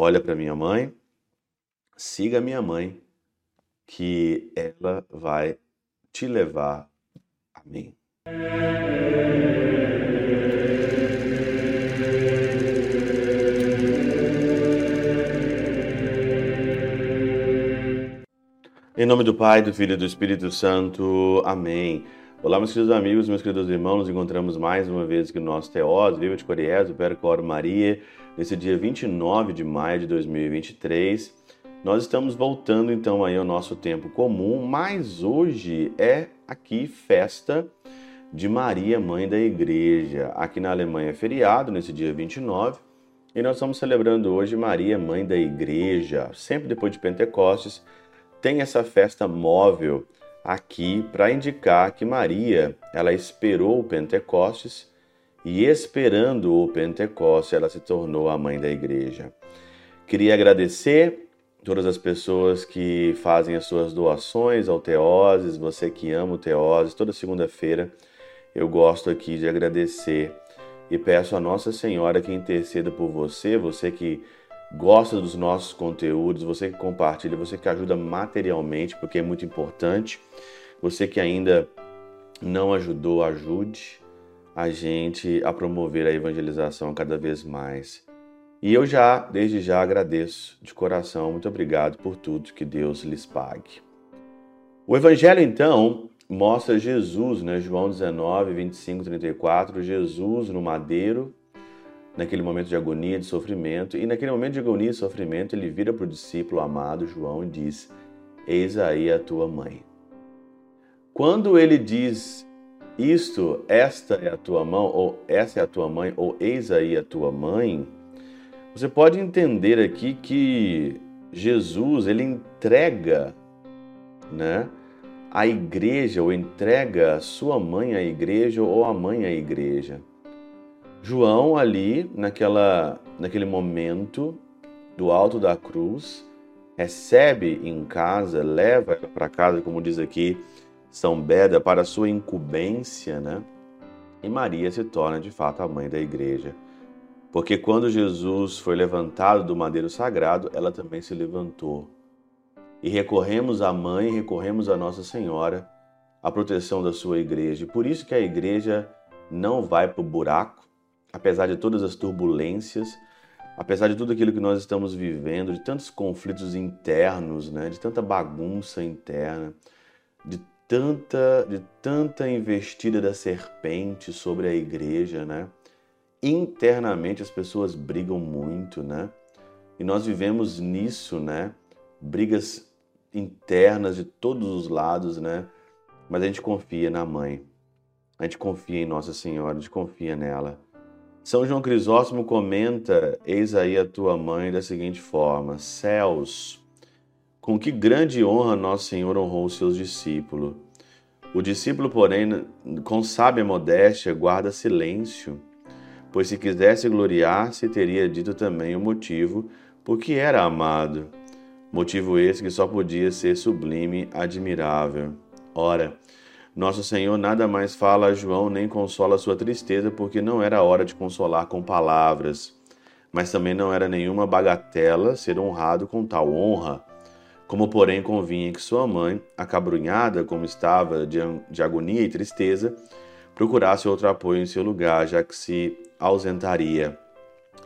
olha para minha mãe, siga minha mãe, que ela vai te levar a mim. Em nome do Pai, do Filho e do Espírito Santo. Amém. Olá, meus queridos amigos, meus queridos irmãos, nos encontramos mais uma vez aqui no nosso Teós, Viva de Coriés, o Percor Maria, nesse dia 29 de maio de 2023. Nós estamos voltando então aí ao nosso tempo comum, mas hoje é aqui festa de Maria, Mãe da Igreja. Aqui na Alemanha é feriado, nesse dia 29, e nós estamos celebrando hoje Maria, Mãe da Igreja. Sempre depois de Pentecostes, tem essa festa móvel aqui para indicar que Maria, ela esperou o Pentecostes e esperando o Pentecostes, ela se tornou a mãe da igreja. Queria agradecer todas as pessoas que fazem as suas doações ao Teoses, você que ama o Teoses, toda segunda-feira eu gosto aqui de agradecer e peço a Nossa Senhora que interceda por você, você que gosta dos nossos conteúdos, você que compartilha, você que ajuda materialmente, porque é muito importante. Você que ainda não ajudou, ajude a gente a promover a evangelização cada vez mais. E eu já, desde já, agradeço de coração, muito obrigado por tudo, que Deus lhes pague. O Evangelho, então, mostra Jesus, né? João 19, 25, 34, Jesus no madeiro, naquele momento de agonia, de sofrimento, e naquele momento de agonia e sofrimento, ele vira para o discípulo amado João e diz: Eis aí a tua mãe. Quando ele diz isto, esta é a tua mão, ou essa é a tua mãe, ou eis aí a tua mãe, você pode entender aqui que Jesus ele entrega, né, a igreja, ou entrega a sua mãe à igreja, ou a mãe à igreja. João ali, naquela, naquele momento do alto da cruz, recebe em casa, leva para casa, como diz aqui São Beda, para sua incumbência, né? E Maria se torna de fato a mãe da igreja. Porque quando Jesus foi levantado do madeiro sagrado, ela também se levantou. E recorremos à mãe, recorremos à Nossa Senhora, a proteção da sua igreja. Por isso que a igreja não vai para o buraco, apesar de todas as turbulências, apesar de tudo aquilo que nós estamos vivendo, de tantos conflitos internos, né, de tanta bagunça interna, de tanta, de tanta investida da serpente sobre a igreja, né? Internamente as pessoas brigam muito, né? E nós vivemos nisso, né? Brigas internas de todos os lados, né? Mas a gente confia na mãe. A gente confia em Nossa Senhora, a gente confia nela. São João Crisóstomo comenta: Eis aí a tua mãe, da seguinte forma: Céus, com que grande honra Nosso Senhor honrou seus discípulos. O discípulo, porém, com sábia modéstia, guarda silêncio, pois se quisesse gloriar-se, teria dito também o motivo por que era amado. Motivo esse que só podia ser sublime, admirável. Ora, nosso Senhor nada mais fala a João nem consola sua tristeza, porque não era hora de consolar com palavras. Mas também não era nenhuma bagatela ser honrado com tal honra. Como, porém, convinha que sua mãe, acabrunhada como estava de, de agonia e tristeza, procurasse outro apoio em seu lugar, já que se ausentaria.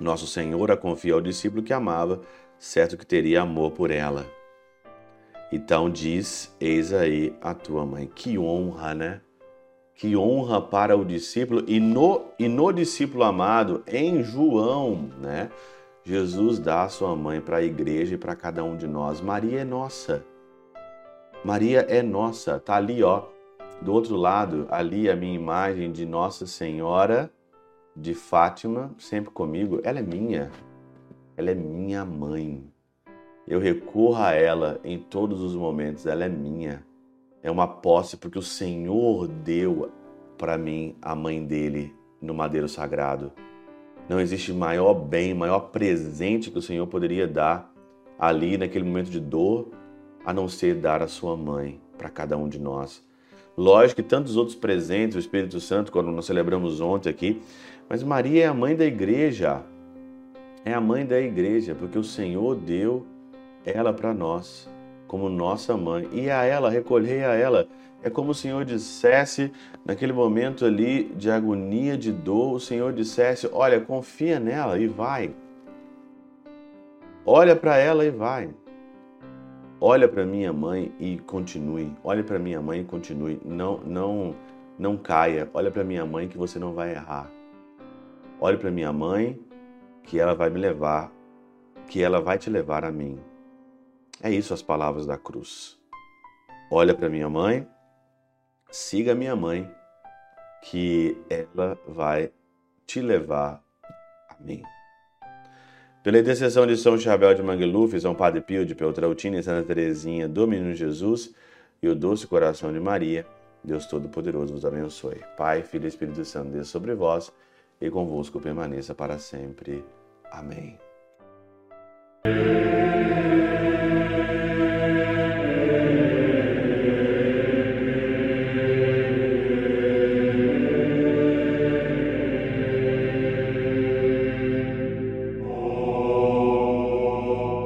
Nosso Senhor a confia ao discípulo que amava, certo que teria amor por ela. Então diz: Eis aí a tua mãe. Que honra, né? Que honra para o discípulo e no, e no discípulo amado, em João, né? Jesus dá a sua mãe para a igreja e para cada um de nós. Maria é nossa. Maria é nossa. Tá ali, ó. Do outro lado, ali a minha imagem de Nossa Senhora de Fátima, sempre comigo. Ela é minha. Ela é minha mãe. Eu recorro a ela em todos os momentos, ela é minha. É uma posse porque o Senhor deu para mim a mãe dele no madeiro sagrado. Não existe maior bem, maior presente que o Senhor poderia dar ali naquele momento de dor, a não ser dar a sua mãe para cada um de nós. Lógico que tantos outros presentes, o Espírito Santo, quando nós celebramos ontem aqui, mas Maria é a mãe da igreja. É a mãe da igreja, porque o Senhor deu ela para nós, como nossa mãe. E a ela, recolhei a ela. É como o Senhor dissesse, naquele momento ali de agonia, de dor, o Senhor dissesse: Olha, confia nela e vai. Olha para ela e vai. Olha para minha mãe e continue. Olha para minha mãe e continue. Não, não, não caia. Olha para minha mãe que você não vai errar. Olhe para minha mãe que ela vai me levar, que ela vai te levar a mim. É isso as palavras da cruz. Olha para minha mãe, siga minha mãe, que ela vai te levar a mim. Pela intercessão de São Chabel de Mangluf, São Padre Pio de Peltrautina e Santa Teresinha do Menino Jesus e o doce coração de Maria, Deus Todo-Poderoso vos abençoe. Pai, Filho e Espírito Santo, Deus sobre vós e convosco permaneça para sempre. Amém.